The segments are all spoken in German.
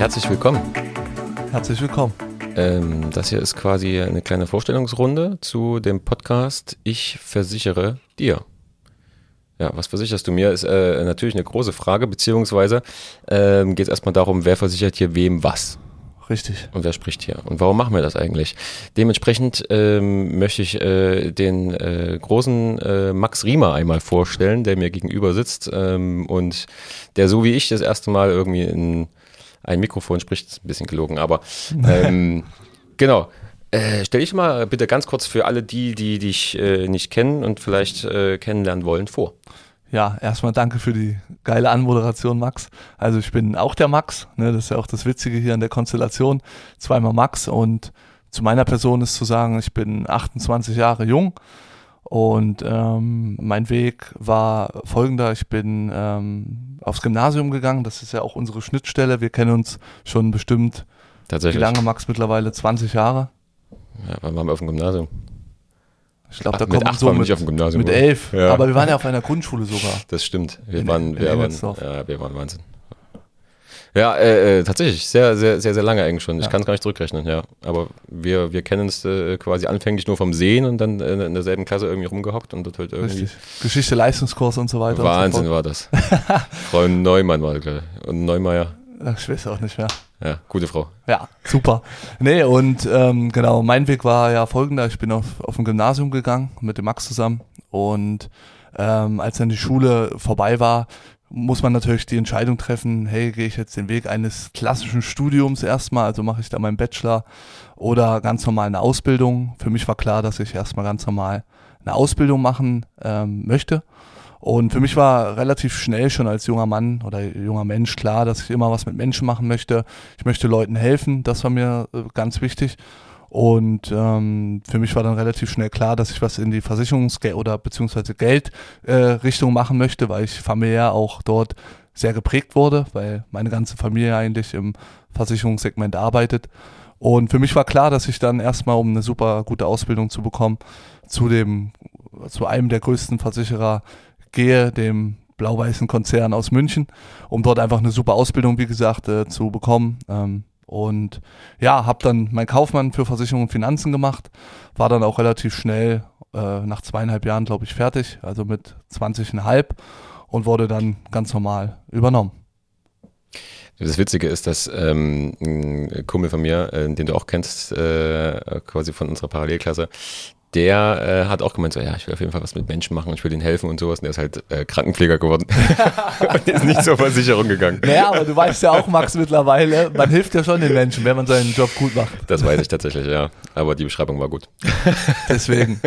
Herzlich willkommen. Herzlich willkommen. Ähm, das hier ist quasi eine kleine Vorstellungsrunde zu dem Podcast Ich versichere dir. Ja, was versicherst du mir, ist äh, natürlich eine große Frage, beziehungsweise ähm, geht es erstmal darum, wer versichert hier wem was. Richtig. Und wer spricht hier? Und warum machen wir das eigentlich? Dementsprechend ähm, möchte ich äh, den äh, großen äh, Max Riemer einmal vorstellen, der mir gegenüber sitzt ähm, und der so wie ich das erste Mal irgendwie in ein Mikrofon spricht, ist ein bisschen gelogen, aber ähm, genau. Äh, stell dich mal bitte ganz kurz für alle die, die dich äh, nicht kennen und vielleicht äh, kennenlernen wollen, vor. Ja, erstmal danke für die geile Anmoderation, Max. Also ich bin auch der Max, ne, das ist ja auch das Witzige hier an der Konstellation. Zweimal Max und zu meiner Person ist zu sagen, ich bin 28 Jahre jung und ähm, mein Weg war folgender. Ich bin ähm, aufs Gymnasium gegangen, das ist ja auch unsere Schnittstelle. Wir kennen uns schon bestimmt, Tatsächlich. wie lange Max mittlerweile? 20 Jahre? Ja, wann waren wir auf dem Gymnasium? Ich glaube, da kommt acht so waren mit, nicht auf dem Gymnasium. mit elf. Ja. Aber wir waren ja auf einer Grundschule sogar. Das stimmt. Wir In- waren, wir waren, ja, wir waren Wahnsinn. Ja, äh, äh, tatsächlich, sehr, sehr, sehr, sehr lange eigentlich schon. Ich Ja. kann es gar nicht zurückrechnen, ja. Aber wir, wir kennen es äh, quasi anfänglich nur vom Sehen und dann äh, in derselben Klasse irgendwie rumgehockt und dort halt irgendwie. Richtig. Geschichte, Leistungskurs und so weiter. Wahnsinn Und war das. Frau Neumann war das, glaube ich. Und Neumeier. so Ich weiß auch nicht mehr. Ja, gute Frau. Ja, super. Nee, und ähm, genau, mein Weg war ja folgender. Ich bin auf, auf ein Gymnasium gegangen mit dem Max zusammen. Und ähm, als dann die Schule vorbei war, muss man natürlich die Entscheidung treffen, hey, gehe ich jetzt den Weg eines klassischen Studiums erstmal, also mache ich da meinen Bachelor oder ganz normal eine Ausbildung. Für mich war klar, dass ich erstmal ganz normal eine Ausbildung machen ähm, möchte. Und für mich war relativ schnell schon als junger Mann oder junger Mensch klar, dass ich immer was mit Menschen machen möchte. Ich möchte Leuten helfen, das war mir äh, ganz wichtig. Und ähm, für mich war dann relativ schnell klar, dass ich was in die Versicherungsgeld oder beziehungsweise Geldrichtung äh, machen möchte, weil ich familiär auch dort sehr geprägt wurde, weil meine ganze Familie eigentlich im Versicherungssegment arbeitet. Und für mich war klar, dass ich dann erstmal, um eine super gute Ausbildung zu bekommen, zu dem, zu einem der größten Versicherer gehe, dem blau-weißen Konzern aus München, um dort einfach eine super Ausbildung, wie gesagt, äh, zu bekommen. Ähm, und ja, habe dann mein Kaufmann für Versicherung und Finanzen gemacht, war dann auch relativ schnell äh, nach zweieinhalb Jahren, glaube ich, fertig, also mit 20,5 und wurde dann ganz normal übernommen. Das Witzige ist, dass ähm, ein Kumpel von mir, äh, den du auch kennst, äh, quasi von unserer Parallelklasse, der äh, hat auch gemeint, so, ja, ich will auf jeden Fall was mit Menschen machen und ich will denen helfen und sowas. Und der ist halt äh, Krankenpfleger geworden und ist nicht zur Versicherung gegangen. Naja, aber du weißt ja auch, Max, mittlerweile, man hilft ja schon den Menschen, wenn man seinen Job gut macht. Das weiß ich tatsächlich, ja. Aber die Beschreibung war gut. Deswegen.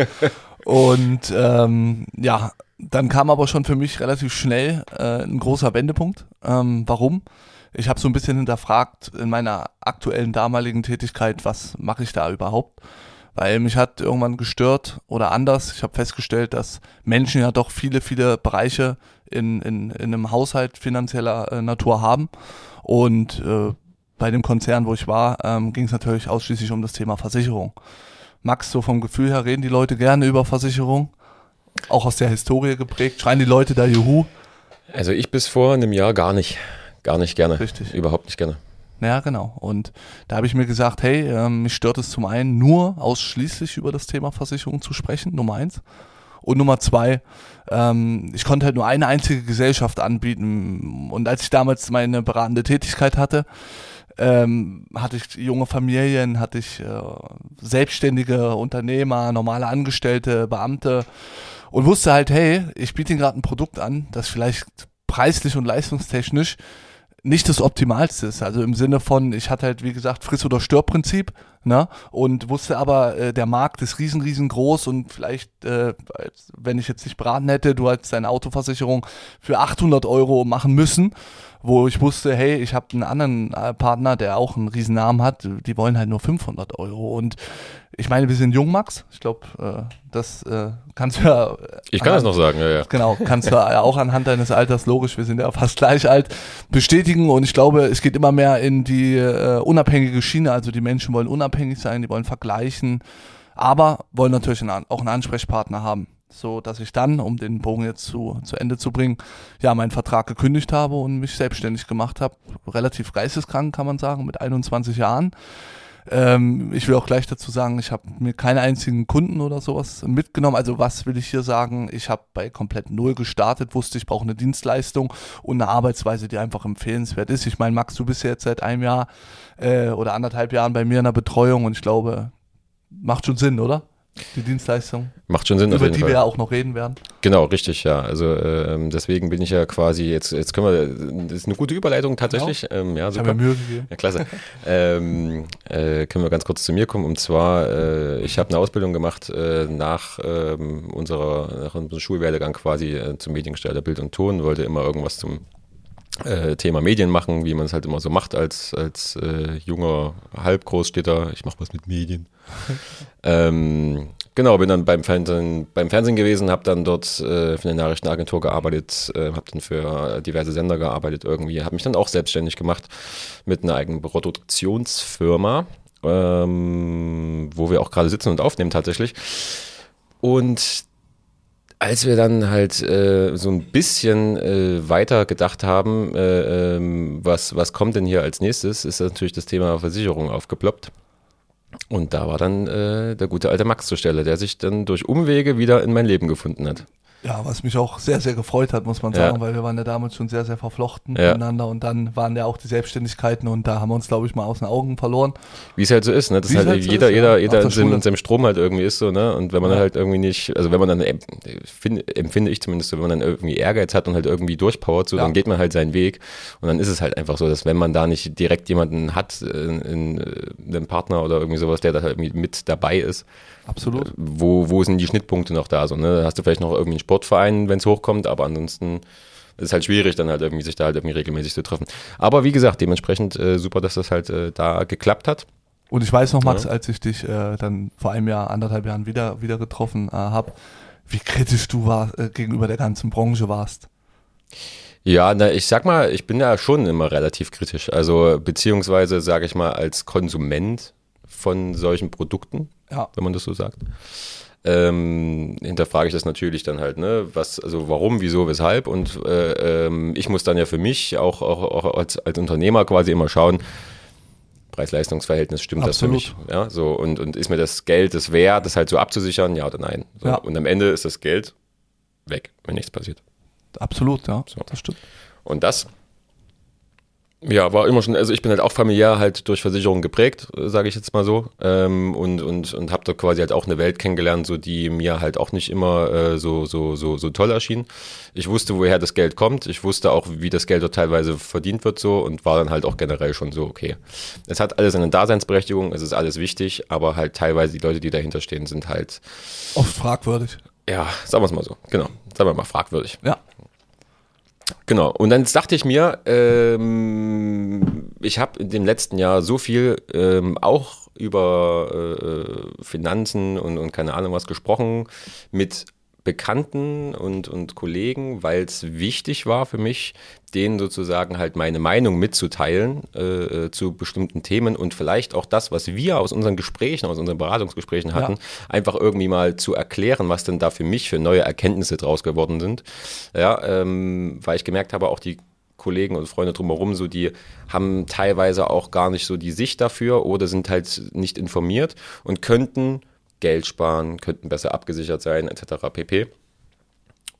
Und ähm, ja, dann kam aber schon für mich relativ schnell äh, ein großer Wendepunkt. Ähm, warum? Ich habe so ein bisschen hinterfragt in meiner aktuellen damaligen Tätigkeit, was mache ich da überhaupt? Weil mich hat irgendwann gestört oder anders. Ich habe festgestellt, dass Menschen ja doch viele, viele Bereiche in, in, in einem Haushalt finanzieller äh, Natur haben. Und äh, bei dem Konzern, wo ich war, ähm, ging es natürlich ausschließlich um das Thema Versicherung. Max, so vom Gefühl her reden die Leute gerne über Versicherung. Auch aus der Historie geprägt. Schreien die Leute da Juhu? Also ich bis vor einem Jahr gar nicht. Gar nicht gerne. Richtig. Überhaupt nicht gerne. Ja, genau. Und da habe ich mir gesagt, hey, ähm, mich stört es zum einen nur ausschließlich über das Thema Versicherung zu sprechen, Nummer eins. Und Nummer zwei, ähm, ich konnte halt nur eine einzige Gesellschaft anbieten. Und als ich damals meine beratende Tätigkeit hatte, ähm, hatte ich junge Familien, hatte ich äh, selbstständige Unternehmer, normale Angestellte, Beamte und wusste halt, hey, ich biete ihnen gerade ein Produkt an, das vielleicht preislich und leistungstechnisch nicht das Optimalste ist. Also im Sinne von, ich hatte halt, wie gesagt, Friss- oder Stirb-Prinzip, ne? Und wusste aber, äh, der Markt ist riesen, riesengroß und vielleicht, äh, wenn ich jetzt nicht beraten hätte, du als deine Autoversicherung für 800 Euro machen müssen, wo ich wusste, hey, ich habe einen anderen äh, Partner, der auch einen riesen Namen hat, die wollen halt nur 500 Euro. Und ich meine, wir sind jung, Max. Ich glaube, äh, das äh, kannst du ja. Ich kann das noch sagen, ja, ja. Genau, kannst du ja auch anhand deines Alters, logisch, wir sind ja fast gleich alt, bestätigen. Und ich glaube, es geht immer mehr in die unabhängige Schiene. Also die Menschen wollen unabhängig sein, die wollen vergleichen, aber wollen natürlich auch einen Ansprechpartner haben. so dass ich dann, um den Bogen jetzt zu, zu Ende zu bringen, ja, meinen Vertrag gekündigt habe und mich selbstständig gemacht habe. Relativ geisteskrank, kann man sagen, mit 21 Jahren. Ähm, ich will auch gleich dazu sagen, ich habe mir keine einzigen Kunden oder sowas mitgenommen. Also was will ich hier sagen? Ich habe bei komplett null gestartet, wusste, ich brauche eine Dienstleistung und eine Arbeitsweise, die einfach empfehlenswert ist. Ich meine, Max, du bist ja jetzt seit einem Jahr äh, oder anderthalb Jahren bei mir in der Betreuung und ich glaube, macht schon Sinn, oder? Die Dienstleistung. Macht schon Sinn, über die Fall. wir ja auch noch reden werden. Genau, richtig, ja. Also ähm, deswegen bin ich ja quasi jetzt, jetzt können wir, das ist eine gute Überleitung tatsächlich. Genau. Ähm, ja, super. Ich mir Mühe gegeben. Ja, klasse. ähm, äh, können wir ganz kurz zu mir kommen. Und zwar, äh, ich habe eine Ausbildung gemacht äh, nach, ähm, unserer, nach unserem Schulwerdegang quasi äh, zum Mediengestalter Bild und Ton, wollte immer irgendwas zum äh, Thema Medien machen, wie man es halt immer so macht als, als äh, junger Halbgroßstädter. Ich mache was mit Medien. ähm, genau, bin dann beim Fernsehen, beim Fernsehen gewesen, habe dann dort äh, für eine Nachrichtenagentur gearbeitet, äh, habe dann für diverse Sender gearbeitet irgendwie, habe mich dann auch selbstständig gemacht mit einer eigenen Produktionsfirma, ähm, wo wir auch gerade sitzen und aufnehmen tatsächlich. Und als wir dann halt äh, so ein bisschen äh, weiter gedacht haben, äh, ähm, was, was kommt denn hier als nächstes, ist natürlich das Thema Versicherung aufgeploppt. Und da war dann äh, der gute alte Max zur Stelle, der sich dann durch Umwege wieder in mein Leben gefunden hat. Ja, was mich auch sehr, sehr gefreut hat, muss man sagen, ja. weil wir waren ja damals schon sehr, sehr verflochten ja. miteinander und dann waren ja auch die Selbstständigkeiten und da haben wir uns, glaube ich, mal aus den Augen verloren. Wie es halt so ist, ne? Das halt, halt so jeder, ist, jeder, ja. jeder in seinem, in seinem, Strom halt irgendwie ist so, ne? Und wenn man halt irgendwie nicht, also wenn man dann, find, empfinde ich zumindest so, wenn man dann irgendwie Ehrgeiz hat und halt irgendwie durchpowert, so, dann geht man halt seinen Weg und dann ist es halt einfach so, dass wenn man da nicht direkt jemanden hat, in, in, in einem Partner oder irgendwie sowas, der da halt irgendwie mit dabei ist, Absolut. Äh, wo, wo sind die Schnittpunkte noch da? So, ne? Hast du vielleicht noch irgendwie einen Sportverein, wenn es hochkommt, aber ansonsten ist es halt schwierig, dann halt irgendwie sich da halt irgendwie regelmäßig zu treffen. Aber wie gesagt, dementsprechend äh, super, dass das halt äh, da geklappt hat. Und ich weiß noch, Max, ja. als ich dich äh, dann vor einem Jahr, anderthalb Jahren wieder, wieder getroffen äh, habe, wie kritisch du war, äh, gegenüber der ganzen Branche warst. Ja, na, ich sag mal, ich bin ja schon immer relativ kritisch. Also, beziehungsweise, sage ich mal, als Konsument von solchen Produkten, ja. wenn man das so sagt. Ähm, hinterfrage ich das natürlich dann halt, ne, was, also warum, wieso, weshalb und äh, ähm, ich muss dann ja für mich auch, auch, auch als, als Unternehmer quasi immer schauen, Preis-Leistungs-Verhältnis, stimmt Absolut. das für mich? Ja, so, und, und ist mir das Geld das wert, das halt so abzusichern, ja oder nein? So, ja. Und am Ende ist das Geld weg, wenn nichts passiert. Absolut, ja, so. das stimmt. Und das ja, war immer schon, also ich bin halt auch familiär halt durch Versicherungen geprägt, sage ich jetzt mal so. Ähm, und und, und habe da quasi halt auch eine Welt kennengelernt, so die mir halt auch nicht immer äh, so, so, so, so toll erschien. Ich wusste, woher das Geld kommt. Ich wusste auch, wie das Geld dort teilweise verdient wird so und war dann halt auch generell schon so, okay. Es hat alles eine Daseinsberechtigung, es ist alles wichtig, aber halt teilweise die Leute, die dahinter stehen, sind halt oft fragwürdig. Ja, sagen wir es mal so. Genau. Sagen wir mal fragwürdig. Ja. Genau, und dann dachte ich mir, ähm, ich habe in dem letzten Jahr so viel ähm, auch über äh, Finanzen und, und keine Ahnung was gesprochen mit Bekannten und, und Kollegen, weil es wichtig war für mich, denen sozusagen halt meine Meinung mitzuteilen äh, äh, zu bestimmten Themen und vielleicht auch das, was wir aus unseren Gesprächen, aus unseren Beratungsgesprächen hatten, ja. einfach irgendwie mal zu erklären, was denn da für mich für neue Erkenntnisse draus geworden sind. Ja, ähm, weil ich gemerkt habe, auch die Kollegen und Freunde drumherum, so die haben teilweise auch gar nicht so die Sicht dafür oder sind halt nicht informiert und könnten Geld sparen, könnten besser abgesichert sein, etc. pp.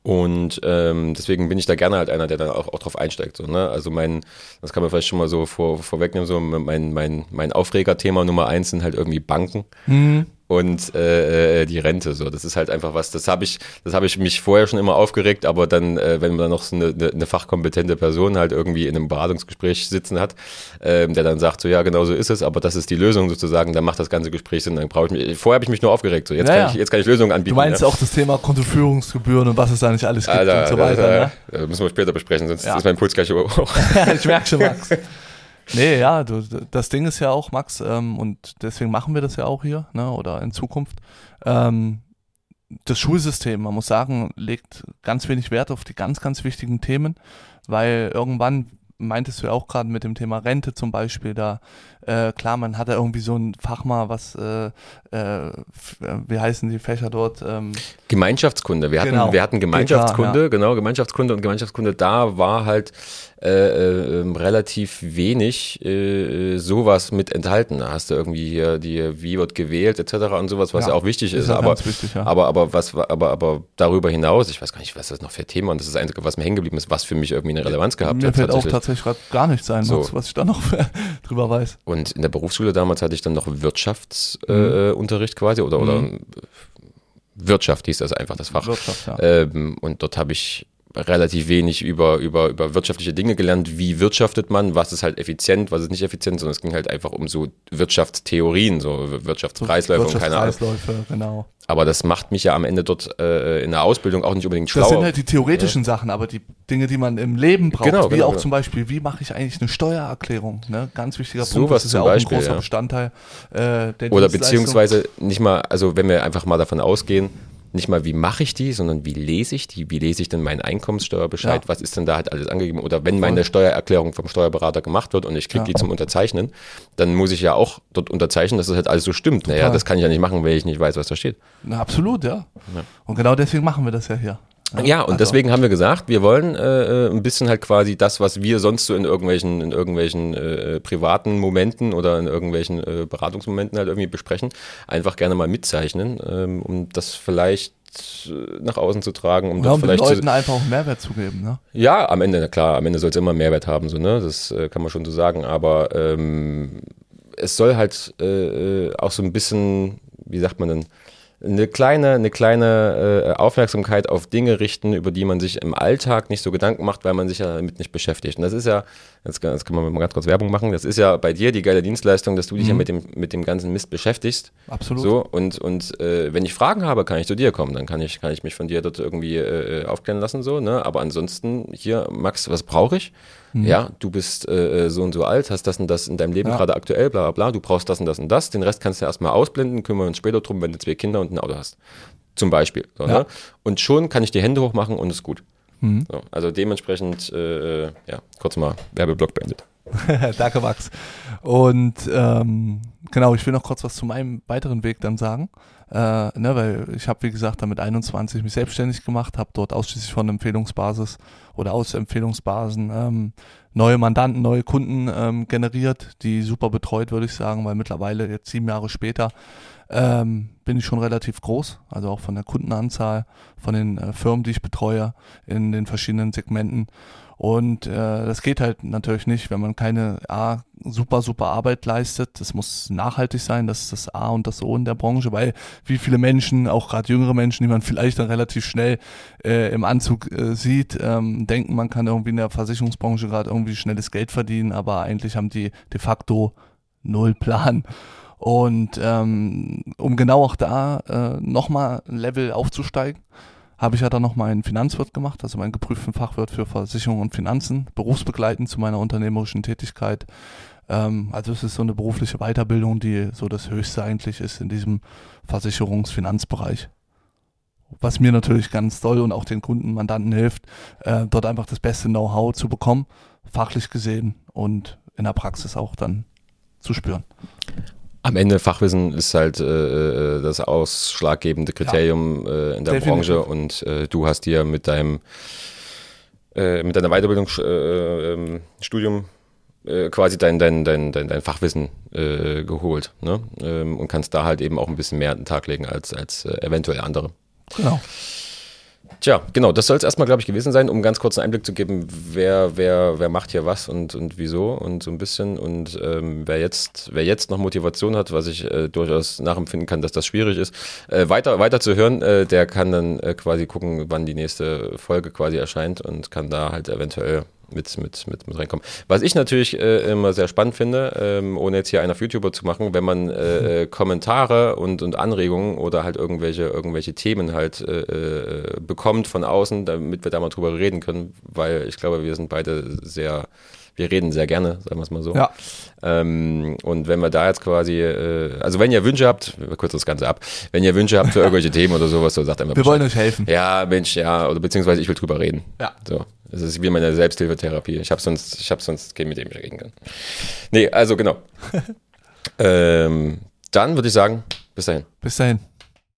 Und ähm, deswegen bin ich da gerne halt einer, der dann auch, auch drauf einsteigt. So, ne? Also mein, das kann man vielleicht schon mal so vor, vorwegnehmen, so mein, mein, mein Aufregerthema Nummer eins sind halt irgendwie Banken. Mhm und äh, äh, die Rente. So, das ist halt einfach was. Das habe ich, das habe ich mich vorher schon immer aufgeregt, aber dann, äh, wenn man noch so eine, eine, fachkompetente Person halt irgendwie in einem Beratungsgespräch sitzen hat, äh, der dann sagt, so ja, genau so ist es, aber das ist die Lösung sozusagen, dann macht das ganze Gespräch Sinn. Dann brauche ich mich. Vorher habe ich mich nur aufgeregt. So, jetzt, ja, kann Ich, jetzt kann ich Lösungen anbieten. Du meinst ja. auch das Thema Kontoführungsgebühren und was es da nicht alles gibt Alter, und so weiter. Das, ne? müssen wir später besprechen, sonst ja. ist mein Puls gleich hoch. ich merke schon, Max. Nee, ja, du, das Ding ist ja auch, Max, ähm, und deswegen machen wir das ja auch hier, ne, oder in Zukunft. Ähm, das Schulsystem, man muss sagen, legt ganz wenig Wert auf die ganz, ganz wichtigen Themen, weil irgendwann meintest du ja auch gerade mit dem Thema Rente zum Beispiel, da äh, klar, man hat da irgendwie so ein Fach mal, was, äh, äh, wie heißen die Fächer dort? Ähm, Gemeinschaftskunde. Wir hatten, genau. wir hatten Gemeinschaftskunde, klar, ja. genau, Gemeinschaftskunde und Gemeinschaftskunde, da war halt äh, äh, relativ wenig äh, sowas mit enthalten. Da hast du irgendwie hier die, wie wird gewählt, etc. und sowas, was ja, ja auch wichtig ist. ist aber, wichtig, ja. aber, aber, was, aber, aber darüber hinaus, ich weiß gar nicht, was das noch für Thema und das ist das Einzige, was mir hängen geblieben ist, was für mich irgendwie eine Relevanz gehabt mir hat. Mir fällt auch tatsächlich gar nichts ein, so. was ich da noch drüber weiß. Und in der Berufsschule damals hatte ich dann noch Wirtschaftsunterricht mhm. äh, quasi oder, oder mhm. Wirtschaft hieß das einfach, das Fach. Wirtschaft, ja. Ähm, und dort habe ich relativ wenig über, über, über wirtschaftliche Dinge gelernt, wie wirtschaftet man, was ist halt effizient, was ist nicht effizient, sondern es ging halt einfach um so Wirtschaftstheorien, so Wirtschaftskreisläufe und keine Ahnung. genau. Aber das macht mich ja am Ende dort äh, in der Ausbildung auch nicht unbedingt schlauer. Das sind halt die theoretischen ja. Sachen, aber die Dinge, die man im Leben braucht, genau, wie genau, auch genau. zum Beispiel, wie mache ich eigentlich eine Steuererklärung? Ne? Ganz wichtiger Punkt, das ist ja auch Beispiel, ein großer ja. Bestandteil äh, der Oder beziehungsweise nicht mal, also wenn wir einfach mal davon ausgehen, nicht mal, wie mache ich die, sondern wie lese ich die, wie lese ich denn meinen Einkommenssteuerbescheid, ja. was ist denn da halt alles angegeben oder wenn meine Steuererklärung vom Steuerberater gemacht wird und ich kriege ja. die zum Unterzeichnen, dann muss ich ja auch dort unterzeichnen, dass das halt alles so stimmt. Naja, das kann ich ja nicht machen, wenn ich nicht weiß, was da steht. Na, absolut, ja. ja. Und genau deswegen machen wir das ja hier. Ja, und also. deswegen haben wir gesagt, wir wollen äh, äh, ein bisschen halt quasi das, was wir sonst so in irgendwelchen, in irgendwelchen äh, privaten Momenten oder in irgendwelchen äh, Beratungsmomenten halt irgendwie besprechen, einfach gerne mal mitzeichnen, ähm, um das vielleicht äh, nach außen zu tragen, um ja, um vielleicht den Leuten einfach auch Mehrwert zu geben, ne? Ja, am Ende, na klar, am Ende soll es immer Mehrwert haben, so, ne? Das äh, kann man schon so sagen, aber ähm, es soll halt äh, auch so ein bisschen, wie sagt man denn, eine kleine, eine kleine äh, Aufmerksamkeit auf Dinge richten, über die man sich im Alltag nicht so Gedanken macht, weil man sich ja damit nicht beschäftigt. Und das ist ja, jetzt, jetzt kann man mal ganz kurz Werbung machen, das ist ja bei dir die geile Dienstleistung, dass du dich mhm. ja mit dem, mit dem ganzen Mist beschäftigst. Absolut. So, und und äh, wenn ich Fragen habe, kann ich zu dir kommen, dann kann ich, kann ich mich von dir dort irgendwie äh, aufklären lassen, so, ne? Aber ansonsten, hier, Max, was brauche ich? Mhm. Ja, du bist äh, äh, so und so alt, hast das und das in deinem Leben ja. gerade aktuell, bla bla bla, du brauchst das und das und das. Den Rest kannst du erstmal ausblenden, kümmern wir uns später drum, wenn du zwei Kinder und ein Auto hast. Zum Beispiel. So, ja. ne? Und schon kann ich die Hände hochmachen und ist gut. Mhm. So, also dementsprechend, äh, äh, ja, kurz mal Werbeblock beendet. Danke, Max. Und ähm, genau, ich will noch kurz was zu meinem weiteren Weg dann sagen. Äh, ne, weil ich habe, wie gesagt, dann mit 21 mich selbstständig gemacht, habe dort ausschließlich von Empfehlungsbasis oder aus Empfehlungsbasen ähm, neue Mandanten, neue Kunden ähm, generiert, die super betreut, würde ich sagen, weil mittlerweile jetzt sieben Jahre später ähm, bin ich schon relativ groß, also auch von der Kundenanzahl, von den äh, Firmen, die ich betreue in den verschiedenen Segmenten. Und äh, das geht halt natürlich nicht, wenn man keine A, super, super Arbeit leistet. Das muss nachhaltig sein, das ist das A und das O in der Branche, weil wie viele Menschen, auch gerade jüngere Menschen, die man vielleicht dann relativ schnell äh, im Anzug äh, sieht, ähm, denken, man kann irgendwie in der Versicherungsbranche gerade irgendwie schnelles Geld verdienen, aber eigentlich haben die de facto null Plan. Und ähm, um genau auch da äh, nochmal ein Level aufzusteigen, habe ich ja dann noch meinen Finanzwirt gemacht, also meinen geprüften Fachwirt für Versicherung und Finanzen, berufsbegleitend zu meiner unternehmerischen Tätigkeit. Ähm, also es ist so eine berufliche Weiterbildung, die so das Höchste eigentlich ist in diesem Versicherungsfinanzbereich. Was mir natürlich ganz toll und auch den Kunden, Mandanten hilft, äh, dort einfach das beste Know-how zu bekommen, fachlich gesehen und in der Praxis auch dann zu spüren. Am Ende Fachwissen ist halt äh, äh, das ausschlaggebende Kriterium ja, äh, in der definitiv. Branche und äh, du hast dir mit deinem äh, mit deiner Weiterbildungsstudium äh, quasi dein, dein, dein, dein, dein Fachwissen geholt ne? Ähm, und kannst da halt eben auch ein bisschen mehr an den Tag legen als, als eventuell andere. Genau. Tja, genau, das soll es erstmal, glaube ich, gewesen sein, um ganz kurz einen Einblick zu geben, wer, wer, wer macht hier was und, und wieso und so ein bisschen. Und ähm, wer, jetzt, wer jetzt noch Motivation hat, was ich äh, durchaus nachempfinden kann, dass das schwierig ist, äh, weiter, weiter zu hören, äh, der kann dann äh, quasi gucken, wann die nächste Folge quasi erscheint und kann da halt eventuell mit, mit, mit, mit reinkommen. Was ich natürlich äh, immer sehr spannend finde, ähm, ohne jetzt hier einer auf YouTuber zu machen, wenn man äh, äh, Kommentare und, und Anregungen oder halt irgendwelche, irgendwelche Themen halt äh, äh, bekommt von außen, damit wir da mal drüber reden können, weil ich glaube, wir sind beide sehr wir reden sehr gerne, sagen wir es mal so. Ja. Ähm, und wenn wir da jetzt quasi, äh, also wenn ihr Wünsche habt, wir kurz das Ganze ab, wenn ihr Wünsche habt für irgendwelche Themen oder sowas, so sagt einfach Wir Bescheid. wollen euch helfen. Ja, Mensch, ja, oder beziehungsweise ich will drüber reden. Ja. So. Das ist wie meine Selbsthilfetherapie. Ich habe sonst, ich habe sonst kein mit dem ich reden kann. Nee, also genau. ähm, dann würde ich sagen, bis dahin. Bis dahin.